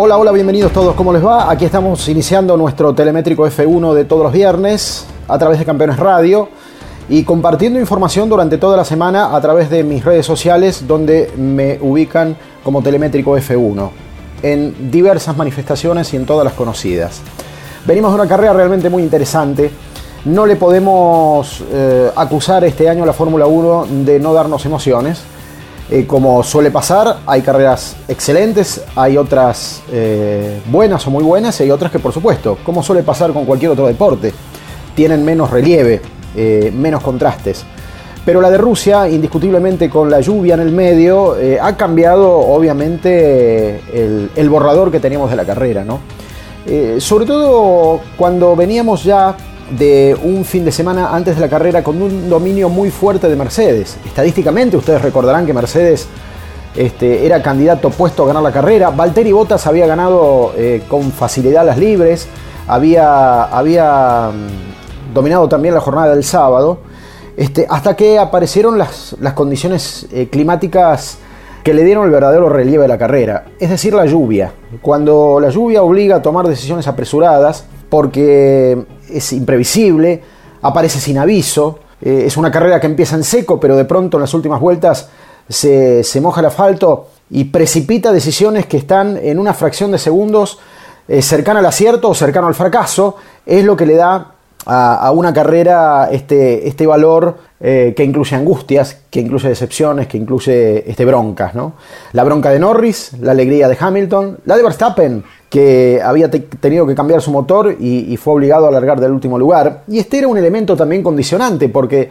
Hola, hola, bienvenidos todos, ¿cómo les va? Aquí estamos iniciando nuestro telemétrico F1 de todos los viernes a través de Campeones Radio y compartiendo información durante toda la semana a través de mis redes sociales donde me ubican como telemétrico F1 en diversas manifestaciones y en todas las conocidas. Venimos de una carrera realmente muy interesante. No le podemos eh, acusar este año a la Fórmula 1 de no darnos emociones eh, como suele pasar, hay carreras excelentes, hay otras eh, buenas o muy buenas y hay otras que por supuesto, como suele pasar con cualquier otro deporte, tienen menos relieve, eh, menos contrastes. Pero la de Rusia, indiscutiblemente con la lluvia en el medio, ha cambiado obviamente el, borrador que teníamos de la carrera. ¿no? sobre todo cuando veníamos ya de un fin de semana antes de la carrera con un dominio muy fuerte de Mercedes. Estadísticamente ustedes recordarán que Mercedes este, era candidato puesto a ganar la carrera. Valtteri Bottas había ganado eh, con facilidad las libres, había, había mm, dominado también la jornada del sábado, este, hasta que aparecieron las, las condiciones eh, climáticas que le dieron el verdadero relieve a la carrera, es decir, la lluvia. Cuando la lluvia obliga a tomar decisiones apresuradas, porque es imprevisible, aparece sin aviso, eh, es una carrera que empieza en seco, pero de pronto en las últimas vueltas se, moja el asfalto y precipita decisiones que están en una fracción de segundos eh, cercana al acierto o cercano al fracaso, es lo que le da a, una carrera este, este valor eh, que incluye angustias, que incluye decepciones, que incluye este, broncas. ¿no? La bronca de Norris, la alegría de Hamilton, la de Verstappen, que había tenido que cambiar su motor y, fue obligado a alargar del último lugar. Y este era un elemento también condicionante, porque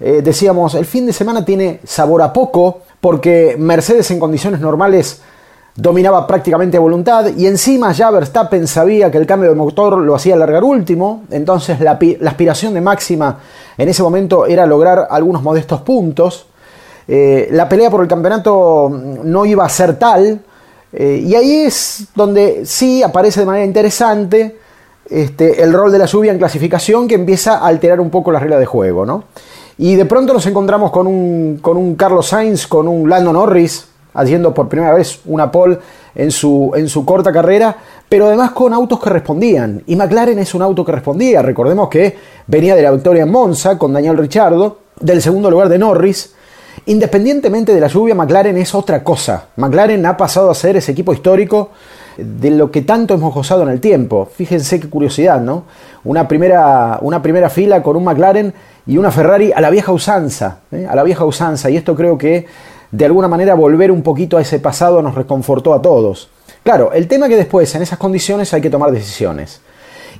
eh, decíamos, el fin de semana tiene sabor a poco, porque Mercedes en condiciones normales dominaba prácticamente a voluntad y encima ya Verstappen sabía que el cambio de motor lo hacía alargar último, entonces la, aspiración de máxima en ese momento era lograr algunos modestos puntos. Eh, la pelea por el campeonato no iba a ser tal, eh, y ahí es donde sí aparece de manera interesante este, el rol de la lluvia en clasificación que empieza a alterar un poco la regla de juego. ¿no? Y de pronto nos encontramos con un, con un Carlos Sainz, con un Lando Norris, haciendo por primera vez una pole en su, en su corta carrera, pero además con autos que respondían. Y McLaren es un auto que respondía. Recordemos que venía de la victoria en Monza con Daniel Richardo, del segundo lugar de Norris. Independientemente de la lluvia, McLaren es otra cosa. McLaren ha pasado a ser ese equipo histórico de lo que tanto hemos gozado en el tiempo. Fíjense qué curiosidad, ¿no? Una primera, una primera fila con un McLaren y una Ferrari a la vieja usanza, ¿eh? a la vieja usanza. Y esto creo que de alguna manera volver un poquito a ese pasado nos reconfortó a todos. Claro, el tema que después en esas condiciones hay que tomar decisiones.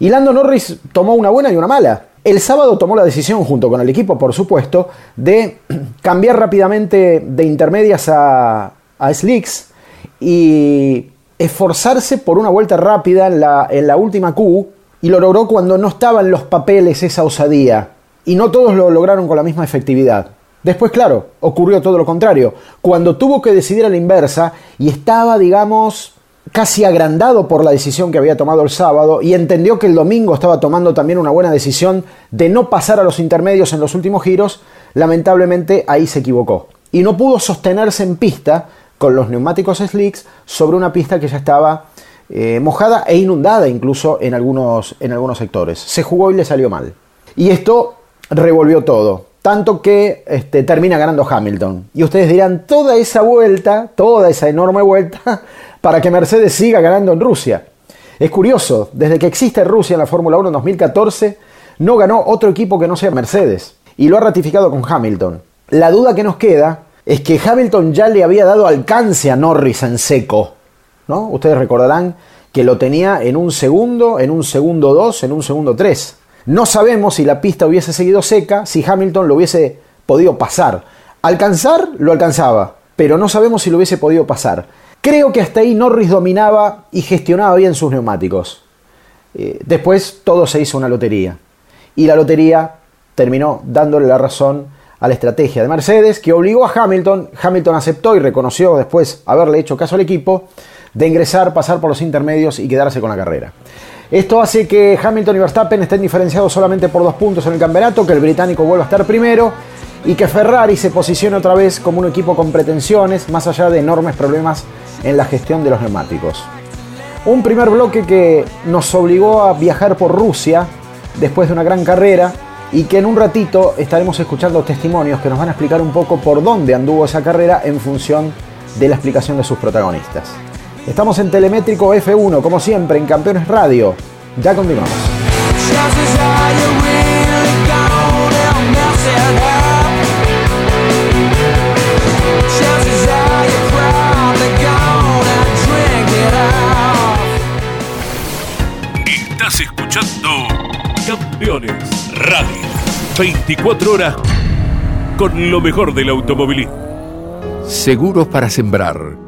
Y Lando Norris tomó una buena y una mala. El sábado tomó la decisión, junto con el equipo, por supuesto, de cambiar rápidamente de intermedias a, slicks y esforzarse por una vuelta rápida en la, en la última Q y lo logró cuando no estaban los papeles esa osadía. Y no todos lo lograron con la misma efectividad. Después, claro, ocurrió todo lo contrario. Cuando tuvo que decidir a la inversa y estaba, digamos, casi agrandado por la decisión que había tomado el sábado y entendió que el domingo estaba tomando también una buena decisión de no pasar a los intermedios en los últimos giros, lamentablemente ahí se equivocó. Y no pudo sostenerse en pista con los neumáticos slicks sobre una pista que ya estaba eh, mojada e inundada incluso en algunos, en algunos sectores. Se jugó y le salió mal. Y esto revolvió todo tanto que este, termina ganando Hamilton. Y ustedes dirán, toda esa vuelta, toda esa enorme vuelta, para que Mercedes siga ganando en Rusia. Es curioso, desde que existe Rusia en la Fórmula 1 en 2014, no ganó otro equipo que no sea Mercedes. Y lo ha ratificado con Hamilton. La duda que nos queda es que Hamilton ya le había dado alcance a Norris en seco. ¿no? Ustedes recordarán que lo tenía en un segundo, en un segundo dos, en un segundo tres. No sabemos si la pista hubiese seguido seca, si Hamilton lo hubiese podido pasar. Alcanzar lo alcanzaba, pero no sabemos si lo hubiese podido pasar. Creo que hasta ahí Norris dominaba y gestionaba bien sus neumáticos. Eh, después todo se hizo una lotería. Y la lotería terminó dándole la razón a la estrategia de Mercedes, que obligó a Hamilton, Hamilton aceptó y reconoció después haberle hecho caso al equipo, de ingresar, pasar por los intermedios y quedarse con la carrera. Esto hace que Hamilton y Verstappen estén diferenciados solamente por dos puntos en el campeonato, que el británico vuelva a estar primero y que Ferrari se posicione otra vez como un equipo con pretensiones, más allá de enormes problemas en la gestión de los neumáticos. Un primer bloque que nos obligó a viajar por Rusia después de una gran carrera y que en un ratito estaremos escuchando testimonios que nos van a explicar un poco por dónde anduvo esa carrera en función de la explicación de sus protagonistas. Estamos en Telemétrico F1, como siempre, en Campeones Radio. Ya continuamos. Estás escuchando Campeones Radio. 24 horas con lo mejor del automovilismo. Seguros para sembrar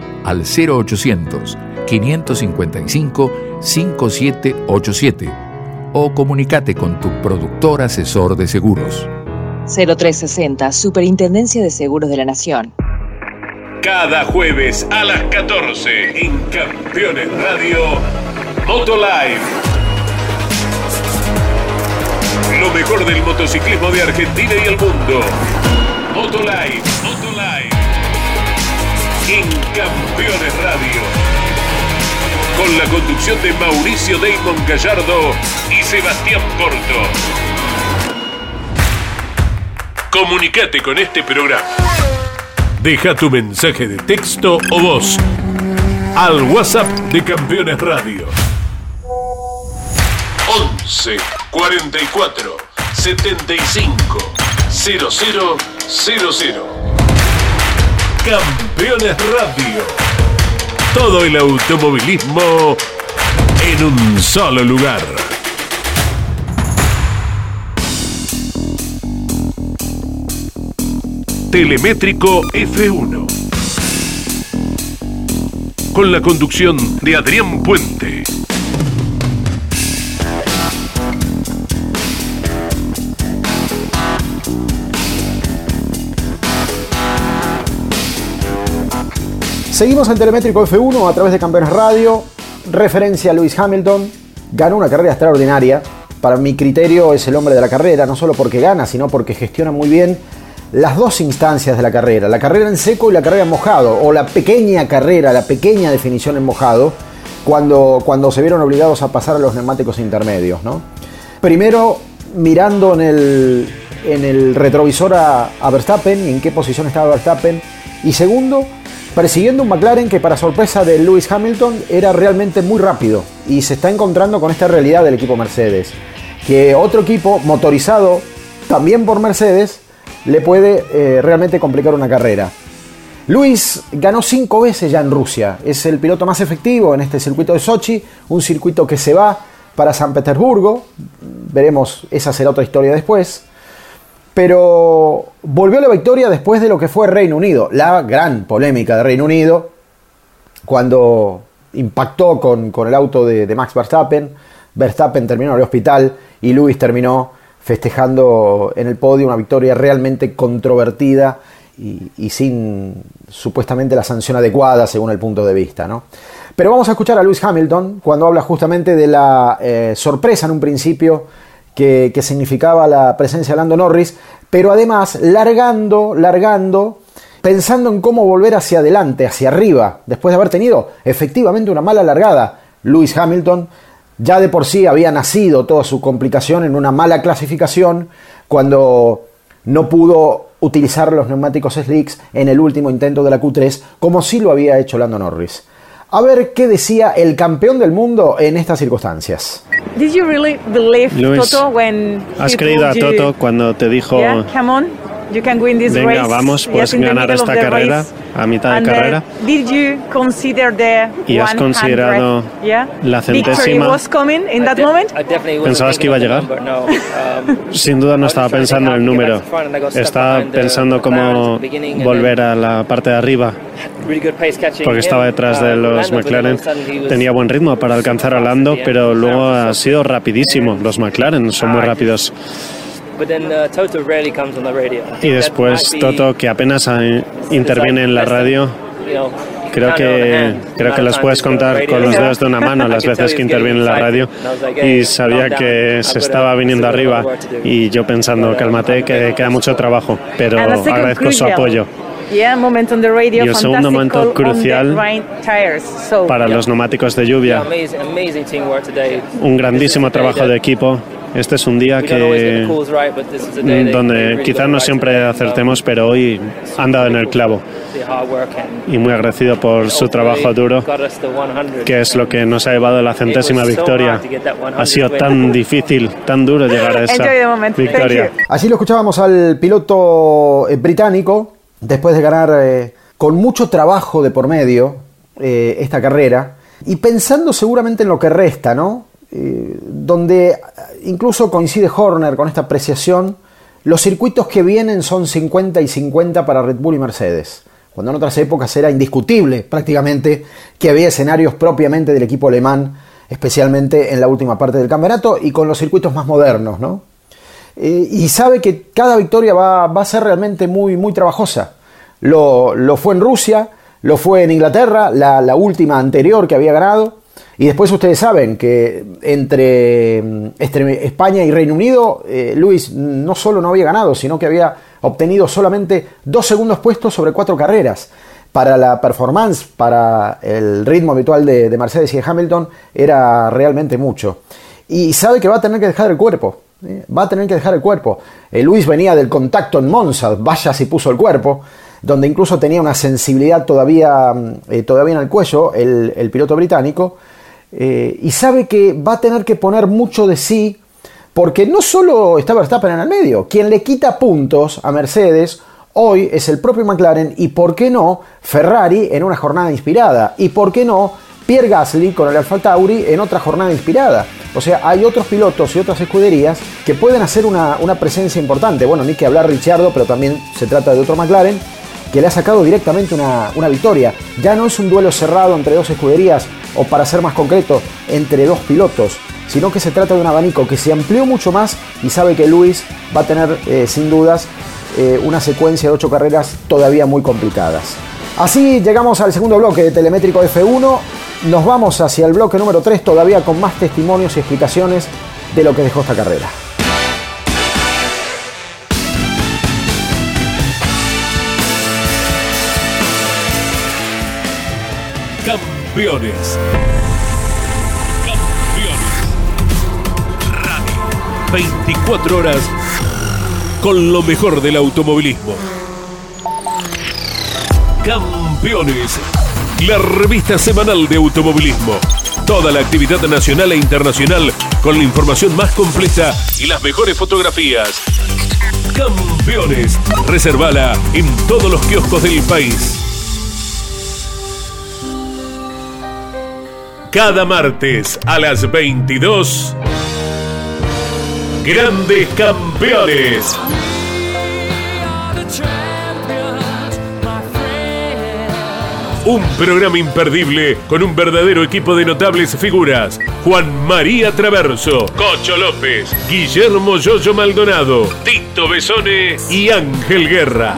al 0800 555 5787 o comunícate con tu productor asesor de seguros. 0360 Superintendencia de Seguros de la Nación. Cada jueves a las 14 en Campeones Radio Motolive. Lo mejor del motociclismo de Argentina y el mundo. Motolive, Motolive en Campeones Radio. Con la conducción de Mauricio Damon Gallardo y Sebastián Porto. Comunicate con este programa. Deja tu mensaje de texto o voz al WhatsApp de Campeones Radio. 11 44 75 0000 Campeones Radio. Todo el automovilismo en un solo lugar. Telemétrico F1. Con la conducción de Adrián Puente. Seguimos en Telemétrico F1 a través de Campeones Radio. Referencia a Lewis Hamilton. Ganó una carrera extraordinaria. Para mi criterio es el hombre de la carrera, no solo porque gana, sino porque gestiona muy bien las dos instancias de la carrera. La carrera en seco y la carrera en mojado. O la pequeña carrera, la pequeña definición en mojado. Cuando, cuando se vieron obligados a pasar a los neumáticos intermedios. Primero, mirando en el, en el retrovisor a, a Verstappen en qué posición estaba Verstappen. Y segundo, persiguiendo un McLaren que para sorpresa de Lewis Hamilton era realmente muy rápido y se está encontrando con esta realidad del equipo Mercedes, que otro equipo motorizado también por Mercedes le puede eh, realmente complicar una carrera. Lewis ganó cinco veces ya en Rusia, es el piloto más efectivo en este circuito de Sochi, un circuito que se va para San Petersburgo, veremos, esa será otra historia después pero volvió a la victoria después de lo que fue Reino Unido, la gran polémica de Reino Unido, cuando impactó con, el auto de, Max Verstappen, Verstappen terminó en el hospital y Lewis terminó festejando en el podio una victoria realmente controvertida y, sin supuestamente la sanción adecuada según el punto de vista. ¿no? Pero vamos a escuchar a Lewis Hamilton cuando habla justamente de la eh, sorpresa en un principio que, significaba la presencia de Lando Norris, pero además largando, largando, pensando en cómo volver hacia adelante, hacia arriba, después de haber tenido efectivamente una mala largada. Lewis Hamilton ya de por sí había nacido toda su complicación en una mala clasificación cuando no pudo utilizar los neumáticos slicks en el último intento de la Q3, como sí lo había hecho Lando Norris. A ver qué decía el campeón del mundo en estas circunstancias. Did you really believe Toto when ¿Has creído a Toto cuando te dijo You can win this Venga, vamos, puedes ganar esta carrera a mitad de uh, carrera. Did you consider the ¿Y has considerado la centésima? Was coming in that moment? ¿Pensabas que iba a llegar? Um, Sin duda no estaba pensando en el número. Estaba pensando cómo volver a la parte de arriba. Porque estaba detrás de uh, los McLaren. Tenía buen ritmo para alcanzar a Lando, pero luego ha sido rapidísimo. Los McLaren son muy rápidos. Y después Toto, que apenas interviene en la radio, creo que creo que los puedes contar con los dedos de una mano las veces que interviene en la radio. Y sabía que se estaba viniendo arriba y yo pensando cálmate que queda mucho trabajo pero agradezco su apoyo. Y el segundo momento crucial para los neumáticos de lluvia. Un grandísimo trabajo de equipo este es un día que donde quizás no siempre acertemos, pero hoy han dado en el clavo. Y muy agradecido por su trabajo duro, que es lo que nos ha llevado a la centésima victoria. Ha sido tan difícil, tan duro llegar a esa victoria. Así lo escuchábamos al piloto eh, británico, después de ganar eh, con mucho trabajo de por medio eh, esta carrera, y pensando seguramente en lo que resta, ¿no? Eh, donde incluso coincide Horner con esta apreciación, los circuitos que vienen son 50 y 50 para Red Bull y Mercedes, cuando en otras épocas era indiscutible prácticamente que había escenarios propiamente del equipo alemán, especialmente en la última parte del campeonato y con los circuitos más modernos, ¿no? Eh, y sabe que cada victoria va, a ser realmente muy, muy trabajosa. Lo, fue en Rusia, lo fue en Inglaterra, la última anterior que había ganado, y después ustedes saben que entre, España y Reino Unido, eh, Luis no solo no había ganado, sino que había obtenido solamente dos segundos puestos sobre cuatro carreras. Para la performance, para el ritmo habitual de, Mercedes y de Hamilton, era realmente mucho. Y sabe que va a tener que dejar el cuerpo. ¿eh? Va a tener que dejar el cuerpo. Eh, Luis venía del contacto en Monza, vaya si puso el cuerpo donde incluso tenía una sensibilidad todavía, todavía en el cuello, el, el piloto británico, eh, y sabe que va a tener que poner mucho de sí, porque no solo está Verstappen en el medio, quien le quita puntos a Mercedes hoy es el propio McLaren y, ¿por qué no, Ferrari en una jornada inspirada? ¿Y por qué no, Pierre Gasly con el Alfa Tauri en otra jornada inspirada? O sea, hay otros pilotos y otras escuderías que pueden hacer una, presencia importante. Bueno, ni que hablar Richardo, pero también se trata de otro McLaren que le ha sacado directamente una, una victoria. Ya no es un duelo cerrado entre dos escuderías, o para ser más concreto, entre dos pilotos, sino que se trata de un abanico que se amplió mucho más y sabe que Luis va a tener eh, sin dudas eh, una secuencia de ocho carreras todavía muy complicadas. Así llegamos al segundo bloque de Telemétrico F1, nos vamos hacia el bloque número 3 todavía con más testimonios y explicaciones de lo que dejó esta carrera. Campeones. Campeones. Radio. 24 horas con lo mejor del automovilismo. Campeones. La revista semanal de automovilismo. Toda la actividad nacional e internacional con la información más completa y las mejores fotografías. Campeones. Reservala en todos los kioscos del país. Cada martes a las 22. Grandes campeones. Un programa imperdible con un verdadero equipo de notables figuras. Juan María Traverso, Cocho López, Guillermo Yoyo Maldonado, Tito Besone y Ángel Guerra.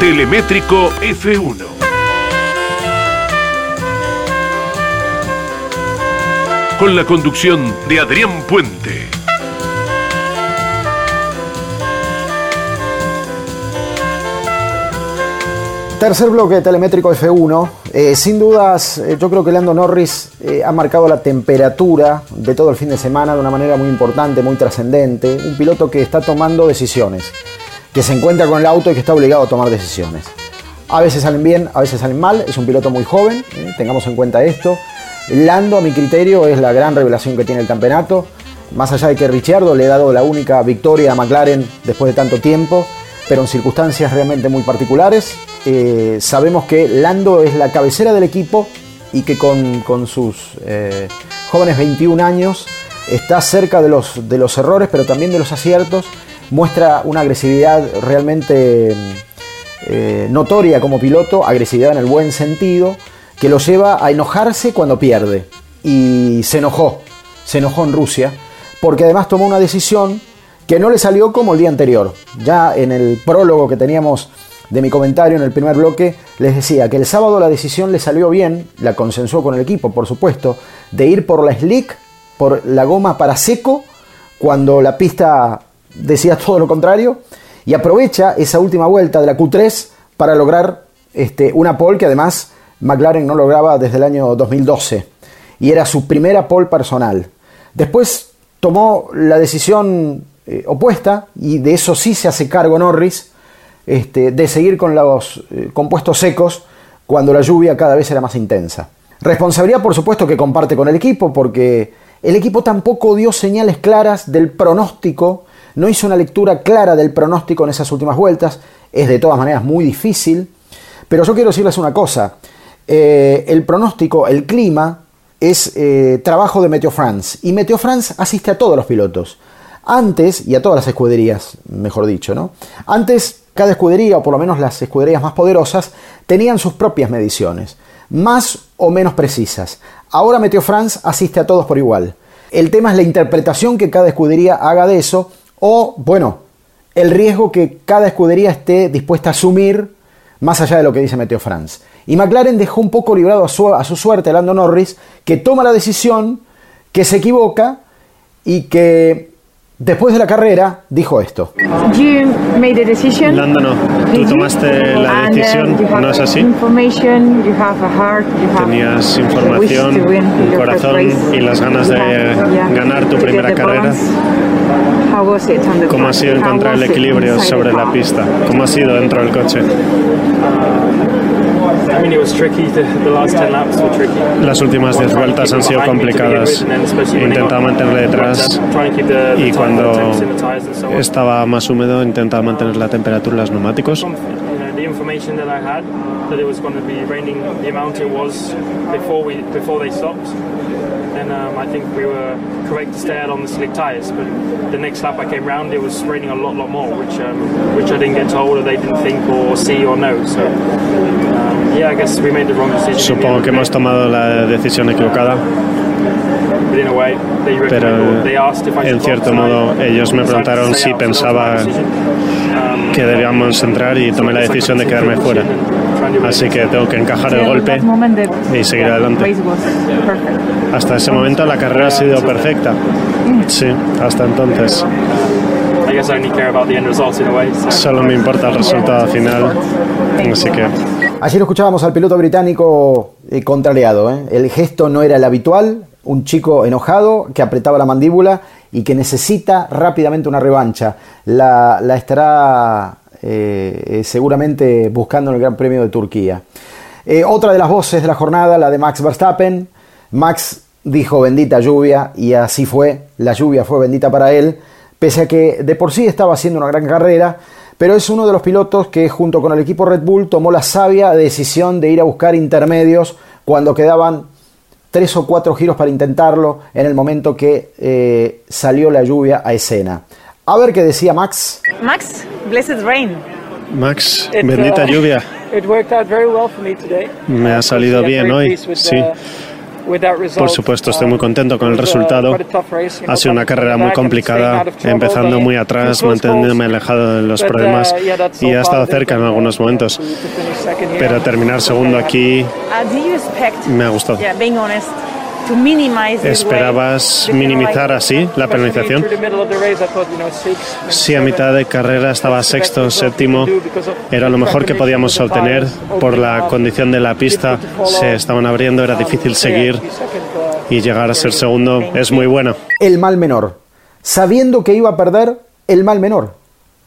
Telemétrico F1. Con la conducción de Adrián Puente. Tercer bloque telemétrico F1. Eh, sin dudas, eh, yo creo que Lando Norris eh, ha marcado la temperatura de todo el fin de semana de una manera muy importante, muy trascendente. Un piloto que está tomando decisiones, que se encuentra con el auto y que está obligado a tomar decisiones. A veces salen bien, a veces salen mal. Es un piloto muy joven, tengamos en cuenta esto. Lando, a mi criterio, es la gran revelación que tiene el campeonato. Más allá de que Ricciardo le ha dado la única victoria a McLaren después de tanto tiempo, pero en circunstancias realmente muy particulares. Eh, sabemos que Lando es la cabecera del equipo y que con, sus eh, jóvenes 21 años está cerca de los, de los errores, pero también de los aciertos. Muestra una agresividad realmente eh, notoria como piloto, agresividad en el buen sentido, que lo lleva a enojarse cuando pierde. Y se enojó, se enojó en Rusia, porque además tomó una decisión que no le salió como el día anterior. Ya en el prólogo que teníamos de mi comentario en el primer bloque, les decía que el sábado la decisión le salió bien, la consensuó con el equipo, por supuesto, de ir por la slick, por la goma para seco, cuando la pista decía todo lo contrario, y aprovecha esa última vuelta de la Q3 para lograr este, una pole que además McLaren no lograba desde el año 2012, y era su primera pole personal. Después tomó la decisión eh, opuesta, y de eso sí se hace cargo Norris, este, de seguir con los eh, compuestos secos cuando la lluvia cada vez era más intensa. Responsabilidad, por supuesto, que comparte con el equipo, porque el equipo tampoco dio señales claras del pronóstico, no hizo una lectura clara del pronóstico en esas últimas vueltas, es de todas maneras muy difícil, pero yo quiero decirles una cosa, eh, el pronóstico, el clima, es eh, trabajo de Meteo France, y Meteo France asiste a todos los pilotos. Antes, y a todas las escuderías, mejor dicho, ¿no? Antes cada escudería, o por lo menos las escuderías más poderosas, tenían sus propias mediciones, más o menos precisas. Ahora Meteo France asiste a todos por igual. El tema es la interpretación que cada escudería haga de eso, o, bueno, el riesgo que cada escudería esté dispuesta a asumir más allá de lo que dice Meteo France. Y McLaren dejó un poco librado a su, a su suerte a Lando Norris, que toma la decisión, que se equivoca y que Después de la carrera, dijo esto. Lando, no. Tú tomaste la decisión, ¿no es así? Tenías información, un corazón y las ganas de ganar tu primera carrera. ¿Cómo ha sido encontrar el equilibrio sobre la pista? ¿Cómo ha sido dentro del coche? Las últimas 10 vueltas han sido complicadas. Intentaba mantenerle detrás y cuando estaba más húmedo intentaba mantener la temperatura en los neumáticos. And um, I think we were correct to stay out on the slick tyres. But the next lap I came round, it was raining a lot, lot more, which um, which I didn't get told, or they didn't think, or see, or know. So um, yeah, I guess we made the wrong decision. Supongo que hemos tomado la decisión equivocada. Pero en cierto modo ellos me preguntaron si pensaba que debíamos entrar y tomé la decisión de quedarme fuera. Así que tengo que encajar el golpe y seguir adelante. Hasta ese momento la carrera ha sido perfecta. Sí, hasta entonces. Solo me importa el resultado final. Así que. Ayer escuchábamos al piloto británico eh, contrariado. ¿eh? El gesto no era el habitual. Un chico enojado que apretaba la mandíbula y que necesita rápidamente una revancha. La, la estará eh, eh, seguramente buscando el Gran Premio de Turquía. Eh, otra de las voces de la jornada, la de Max Verstappen. Max dijo bendita lluvia y así fue, la lluvia fue bendita para él, pese a que de por sí estaba haciendo una gran carrera, pero es uno de los pilotos que junto con el equipo Red Bull tomó la sabia decisión de ir a buscar intermedios cuando quedaban tres o cuatro giros para intentarlo en el momento que salió la lluvia a escena. A ver qué decía Max. Max, blessed rain. Max, bendita uh, lluvia. Me ha salido bien hoy, sí. Por supuesto, estoy muy contento con el resultado. Ha sido una carrera muy complicada, empezando muy atrás, manteniéndome alejado de los problemas y ha estado cerca en algunos momentos. Pero terminar segundo aquí me ha gustado. ¿Esperabas minimizar así la penalización? Si a mitad de carrera estaba sexto, séptimo, era lo mejor que podíamos obtener por la condición de la pista. Se estaban abriendo, era difícil seguir y llegar a ser segundo es muy bueno. El mal menor, sabiendo que iba a perder el mal menor,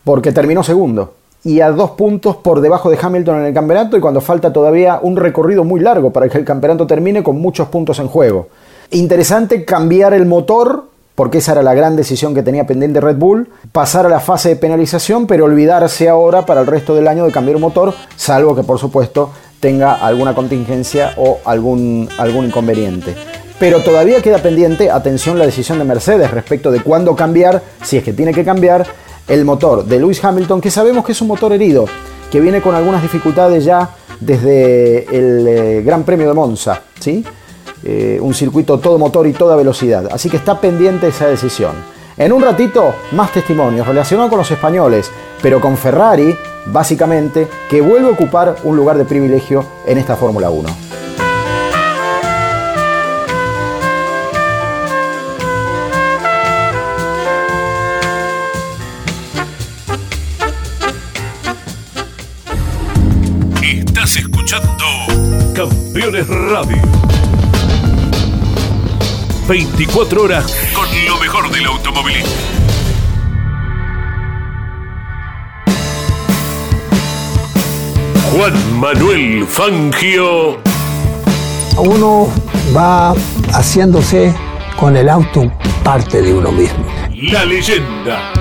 porque terminó segundo y a dos puntos por debajo de Hamilton en el campeonato y cuando falta todavía un recorrido muy largo para que el campeonato termine con muchos puntos en juego. Interesante cambiar el motor, porque esa era la gran decisión que tenía pendiente Red Bull, pasar a la fase de penalización, pero olvidarse ahora para el resto del año de cambiar un motor, salvo que por supuesto tenga alguna contingencia o algún, algún inconveniente. Pero todavía queda pendiente, atención, la decisión de Mercedes respecto de cuándo cambiar, si es que tiene que cambiar, el motor de Lewis Hamilton, que sabemos que es un motor herido, que viene con algunas dificultades ya desde el eh, Gran Premio de Monza, ¿sí? Eh, un circuito todo motor y toda velocidad. Así que está pendiente esa decisión. En un ratito, más testimonios relacionados con los españoles, pero con Ferrari, básicamente, que vuelve a ocupar un lugar de privilegio en esta Fórmula 1. Campeones Radio 24 horas con lo mejor del automovilismo. Juan Manuel Fangio. Uno va haciéndose con el auto parte de uno mismo. La leyenda.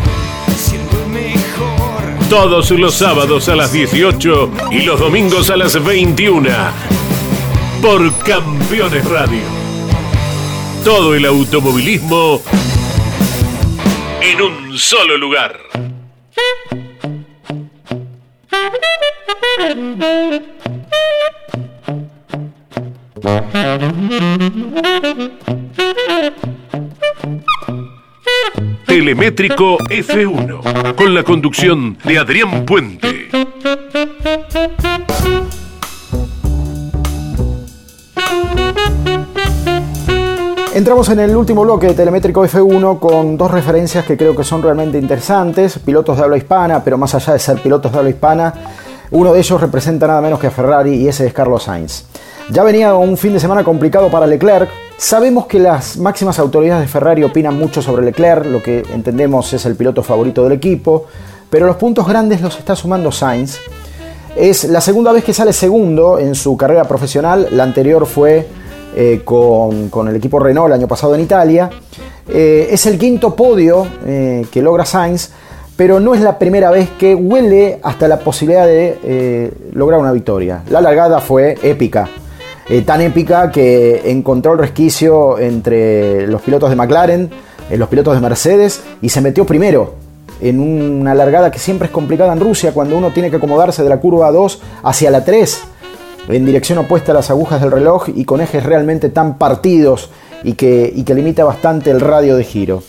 Todos los sábados a las 18 y los domingos a las 21. Por Campeones Radio. Todo el automovilismo en un solo lugar. Telemétrico F1, con la conducción de Adrián Puente. Entramos en el último bloque de Telemétrico F1 con dos referencias que creo que son realmente interesantes, pilotos de habla hispana, pero más allá de ser pilotos de habla hispana, uno de ellos representa nada menos que a Ferrari y ese es Carlos Sainz. Ya venía un fin de semana complicado para Leclerc, sabemos que las máximas autoridades de Ferrari opinan mucho sobre Leclerc, lo que entendemos es el piloto favorito del equipo, pero los puntos grandes los está sumando Sainz. Es la segunda vez que sale segundo en su carrera profesional, la anterior fue eh, con, el equipo Renault el año pasado en Italia. Eh, es el quinto podio eh, que logra Sainz, pero no es la primera vez que huele hasta la posibilidad de lograr una victoria. La largada fue épica. Tan épica que encontró el resquicio entre los pilotos de McLaren, los pilotos de Mercedes y se metió primero en una largada que siempre es complicada en Rusia cuando uno tiene que acomodarse de la curva 2 hacia la 3 en dirección opuesta a las agujas del reloj y con ejes realmente tan partidos y que, que limita bastante el radio de giro.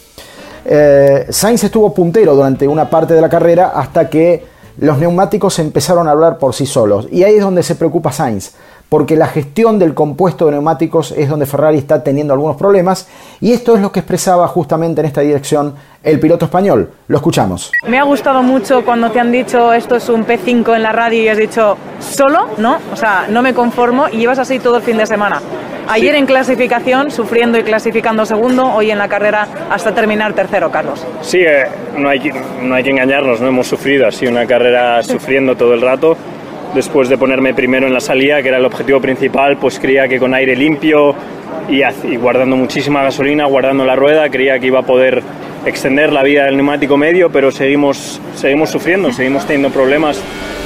Eh, Sainz estuvo puntero durante una parte de la carrera hasta que los neumáticos empezaron a hablar por sí solos. Y ahí es donde se preocupa Sainz, porque la gestión del compuesto de neumáticos es donde Ferrari está teniendo algunos problemas. Y esto es lo que expresaba justamente en esta dirección el piloto español. Lo escuchamos. Me ha gustado mucho cuando te han dicho esto es un P5 en la radio y has dicho solo, ¿no? O sea, no me conformo y llevas así todo el fin de semana. Ayer en clasificación, sufriendo y clasificando segundo, hoy en la carrera hasta terminar tercero, Carlos. Sí, eh, no, hay que, no hay que engañarnos, no hemos sufrido así una carrera sufriendo todo el rato. Después de ponerme primero en la salida, que era el objetivo principal, pues creía que con aire limpio y, y guardando muchísima gasolina, guardando la rueda, creía que iba a poder extender la vida del neumático medio, pero seguimos, seguimos sufriendo, seguimos teniendo problemas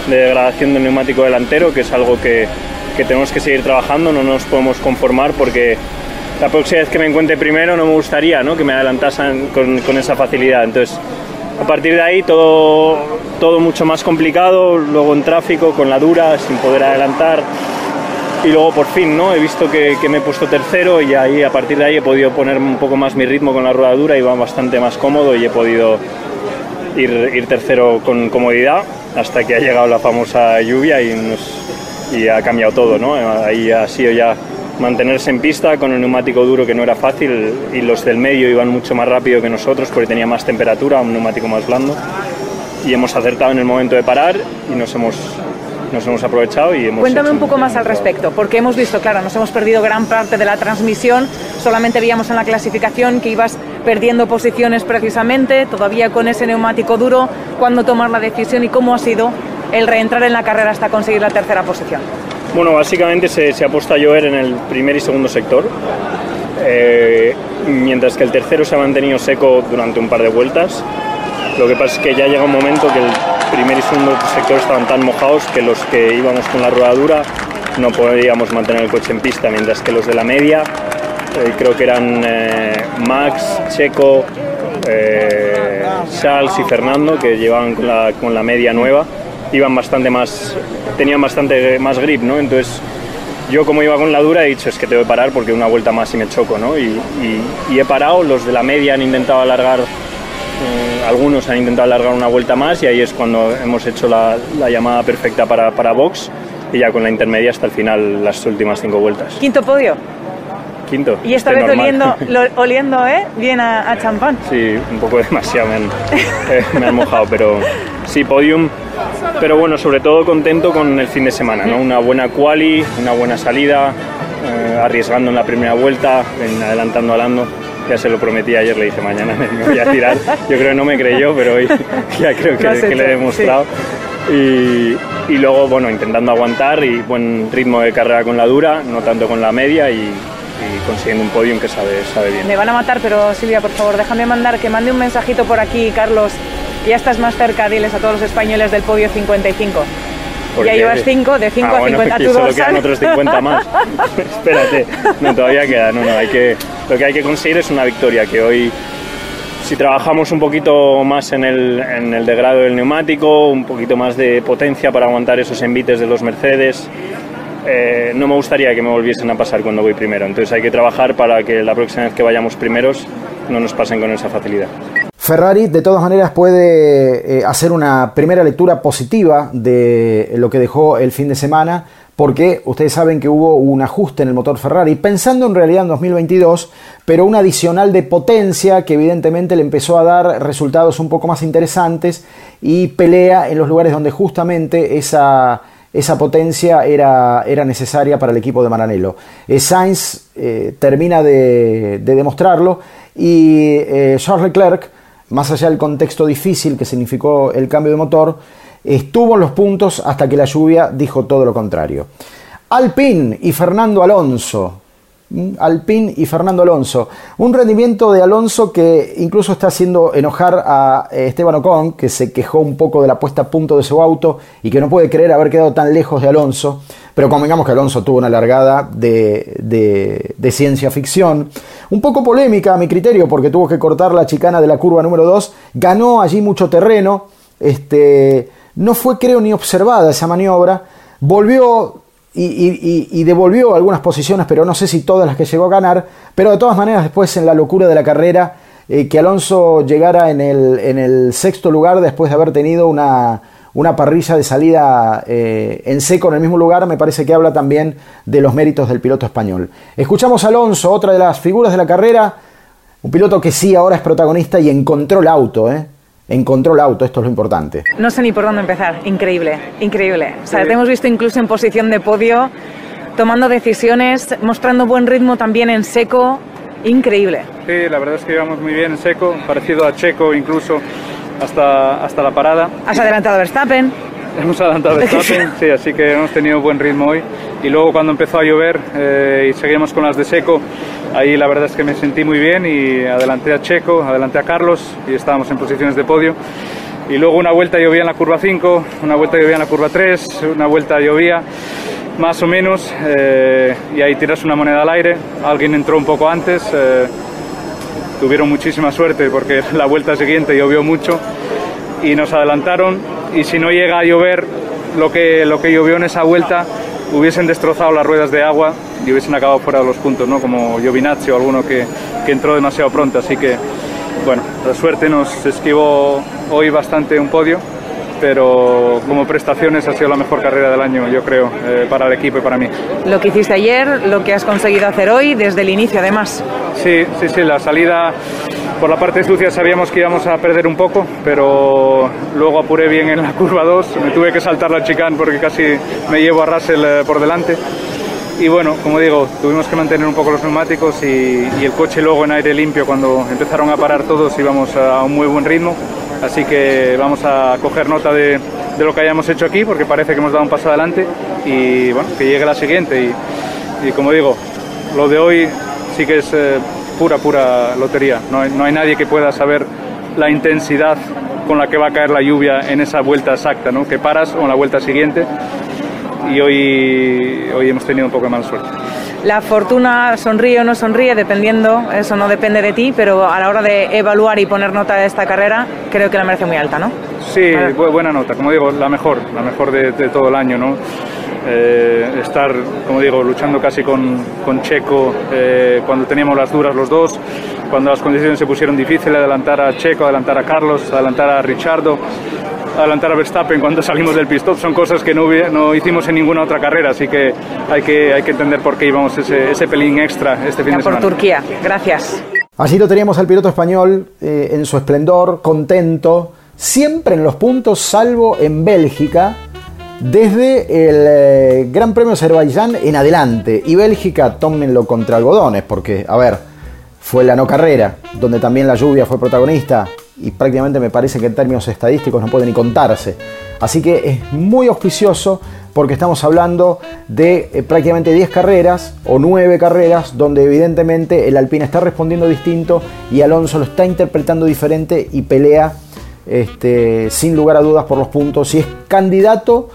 de degradación del neumático delantero, que es algo que, que tenemos que seguir trabajando, no nos podemos conformar porque la próxima vez que me encuentre primero no me gustaría ¿no? que me adelantasen con, con, esa facilidad. Entonces, a partir de ahí todo, todo mucho más complicado, luego en tráfico, con la dura, sin poder adelantar. Y luego por fin ¿no? he visto que, me he puesto tercero y ahí a partir de ahí he podido poner un poco más mi ritmo con la rueda dura y va bastante más cómodo y he podido ir, ir tercero con comodidad hasta que ha llegado la famosa lluvia y, y ha cambiado todo. ¿no? Ahí ha sido ya mantenerse en pista. Con el neumático duro que no era fácil y los del medio iban mucho más rápido que nosotros porque tenía más temperatura, un neumático más blando. Y hemos acertado en el momento de parar y nos hemos nos hemos aprovechado y hemos Cuéntame un poco más al respecto, porque hemos visto, claro, nos hemos perdido gran parte de la transmisión, solamente veíamos en la clasificación que ibas perdiendo posiciones precisamente, todavía con ese neumático duro, cuándo tomar la decisión y cómo ha sido el reentrar en la carrera hasta conseguir la tercera posición. Bueno, básicamente se, se ha puesto a llover en el primer y segundo sector, eh, mientras que el tercero se ha mantenido seco durante un par de vueltas. Lo que pasa es que ya llega un momento que el primer y segundo sector estaban tan mojados que los que íbamos con la rueda dura no podíamos mantener el coche en pista, mientras que los de la media, eh, creo que eran eh, Max, Checo, Charles y Fernando, que llevaban con la media nueva, iban bastante más, tenían bastante más grip, ¿no? Entonces yo como iba con la dura he dicho es que tengo que parar porque una vuelta más y me choco, ¿no? Y, y, y he parado, los de la media han intentado alargar eh, algunos han intentado alargar una vuelta más y ahí es cuando hemos hecho la, la llamada perfecta para, para Vox y ya con la intermedia hasta el final las últimas cinco vueltas. Quinto podio. Quinto. Y esta este vez normal. oliendo, lo- oliendo ¿eh? bien a, a champán. Sí, un poco demasiado me han, eh, me han mojado, pero sí, podium. Pero bueno, sobre todo contento con el fin de semana, ¿no? Una buena quali, una buena salida, eh, arriesgando en la primera vuelta, en- adelantando a Lando. Ya se lo prometí ayer, le dije mañana me voy a tirar. Yo creo que no me creyó, pero hoy ya creo que, que le he demostrado. Y, y luego, bueno, intentando aguantar y buen ritmo de carrera con la dura, no tanto con la media y, y consiguiendo un podium que sabe, sabe bien. Me van a matar, pero Silvia, por favor, déjame mandar que mande un mensajito por aquí, Carlos. Ya estás más cerca, diles a todos los españoles del podio 55. ¿Por Ya llevas 5, de 5 Ah, a bueno, 50 que tú solo quedan otros 50 más. Espérate, no, todavía queda. No, no, hay que, lo que hay que conseguir es una victoria, que hoy, si trabajamos un poquito más en el, en el degrado del neumático, un poquito más de potencia para aguantar esos envites de los Mercedes, eh, no me gustaría que me volviesen a pasar cuando voy primero. Entonces hay que trabajar para que la próxima vez que vayamos primeros no nos pasen con esa facilidad. Ferrari de todas maneras puede eh, hacer una primera lectura positiva de lo que dejó el fin de semana porque ustedes saben que hubo un ajuste en el motor Ferrari pensando en realidad en 2022 pero un adicional de potencia que evidentemente le empezó a dar resultados un poco más interesantes y pelea en los lugares donde justamente esa esa potencia era, era necesaria para el equipo de Maranello. Eh, Sainz eh, termina de, de demostrarlo y eh, Charles Leclerc, más allá del contexto difícil que significó el cambio de motor, estuvo en los puntos hasta que la lluvia dijo todo lo contrario. Alpine y Fernando Alonso. Alpine y Fernando Alonso. Un rendimiento de Alonso que incluso está haciendo enojar a eh, Esteban Ocon, que se quejó un poco de la puesta a punto de su auto y que no puede creer haber quedado tan lejos de Alonso. Pero convengamos que Alonso tuvo una largada de, de, de ciencia ficción. Un poco polémica a mi criterio, porque tuvo que cortar la chicana de la curva número 2. Ganó allí mucho terreno. Este, no fue, creo, ni observada esa maniobra. Volvió y, devolvió algunas posiciones, pero no sé si todas las que llegó a ganar. Pero de todas maneras, después en la locura de la carrera, eh, que Alonso llegara en el, en el sexto lugar después de haber tenido una, una parrilla de salida eh, en seco en el mismo lugar, me parece que habla también de los méritos del piloto español. Escuchamos a Alonso, otra de las figuras de la carrera, un piloto que sí ahora es protagonista y encontró el auto, ¿eh? Encontró el auto, esto es lo importante. No sé ni por dónde empezar. Increíble, increíble. O sea, te hemos visto incluso en posición de podio, tomando decisiones, mostrando buen ritmo también en seco. Increíble. Sí, la verdad es que íbamos muy bien en seco, parecido a Checo incluso hasta, hasta la parada. Has adelantado a Verstappen. Hemos adelantado Verstappen, sí, así que hemos tenido buen ritmo hoy. Y luego cuando empezó a llover eh, y seguimos con las de seco, ahí la verdad es que me sentí muy bien y adelanté a Checo, adelanté a Carlos y estábamos en posiciones de podio. Y luego una vuelta llovía en la curva 5, una vuelta llovía en la curva 3, una vuelta llovía más o menos eh, y ahí tiras una moneda al aire. Alguien entró un poco antes, eh, tuvieron muchísima suerte porque la vuelta siguiente llovió mucho y nos adelantaron y si no llega a llover lo que, lo que llovió en esa vuelta hubiesen destrozado las ruedas de agua y hubiesen acabado fuera de los puntos, ¿no? como Giovinazzi o alguno que, que entró demasiado pronto. Así que, bueno, la suerte nos esquivó hoy bastante un podio, pero como prestaciones ha sido la mejor carrera del año, yo creo, eh, para el equipo y para mí. Lo que hiciste ayer, lo que has conseguido hacer hoy, desde el inicio además. Sí, sí, sí, la salida por la parte sucia sabíamos que íbamos a perder un poco, pero luego apuré bien en la curva 2, me tuve que saltar la chicane porque casi me llevo a Russell eh, por delante. Y bueno, como digo, tuvimos que mantener un poco los neumáticos y, y el coche luego en aire limpio, cuando empezaron a parar todos, íbamos a un muy buen ritmo. Así que vamos a coger nota de, de lo que hayamos hecho aquí, porque parece que hemos dado un paso adelante y bueno, que llegue la siguiente. Y, y como digo, lo de hoy sí que es eh, pura, pura lotería. No hay, no hay nadie que pueda saber la intensidad con la que va a caer la lluvia en esa vuelta exacta, ¿no? que paras o en la vuelta siguiente. Y hoy, hoy hemos tenido un poco de mala suerte. La fortuna sonríe o no sonríe, dependiendo, eso no depende de ti, pero a la hora de evaluar y poner nota de esta carrera, creo que la merece muy alta, ¿no? Sí, bu- buena nota, como digo, la mejor, la mejor de, de todo el año, ¿no? Eh, estar, como digo, luchando casi con, con Checo eh, cuando teníamos las duras los dos, cuando las condiciones se pusieron difíciles, adelantar a Checo, adelantar a Carlos, adelantar a Richardo, adelantar a Verstappen cuando salimos del pit stop, son cosas que no, no hicimos en ninguna otra carrera, así que hay que, hay que entender por qué íbamos ese, ese pelín extra este fin Ya de por semana. Turquía. Gracias. Así lo teníamos al piloto español eh, en su esplendor, contento, siempre en los puntos, salvo en Bélgica, desde el eh, Gran Premio de Azerbaiyán en adelante. Y Bélgica, tómenlo contra algodones, porque, a ver, fue la no carrera, donde también la lluvia fue protagonista, y prácticamente me parece que en términos estadísticos no puede ni contarse. Así que es muy auspicioso porque estamos hablando de eh, prácticamente 10 carreras o 9 carreras donde evidentemente el Alpine está respondiendo distinto y Alonso lo está interpretando diferente y pelea este, sin lugar a dudas por los puntos y es candidato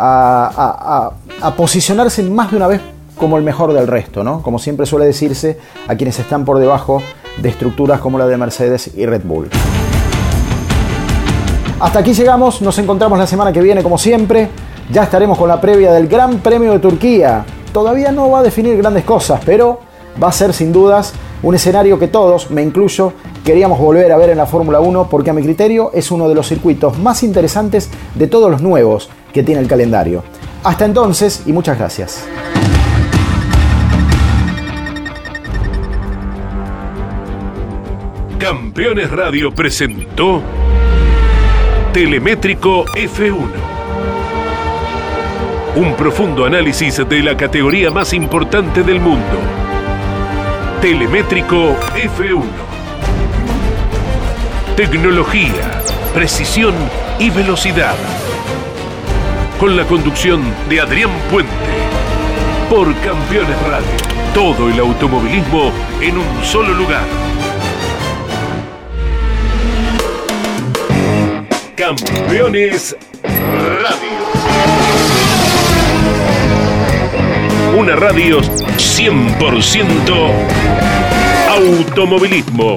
a- posicionarse más de una vez como el mejor del resto, ¿no? Como siempre suele decirse a quienes están por debajo de estructuras como la de Mercedes y Red Bull. Hasta aquí llegamos, nos encontramos la semana que viene como siempre. Ya estaremos con la previa del Gran Premio de Turquía. Todavía no va a definir grandes cosas, pero va a ser sin dudas un escenario que todos, me incluyo, queríamos volver a ver en la Fórmula 1 porque a mi criterio es uno de los circuitos más interesantes de todos los nuevos que tiene el calendario. Hasta entonces y muchas gracias. Campeones Radio presentó Telemétrico F1. Un profundo análisis de la categoría más importante del mundo. Telemétrico F1. Tecnología, precisión y velocidad. Con la conducción de Adrián Puente. Por Campeones Radio. Todo el automovilismo en un solo lugar. Campeones Radio. Una radio 100% automovilismo.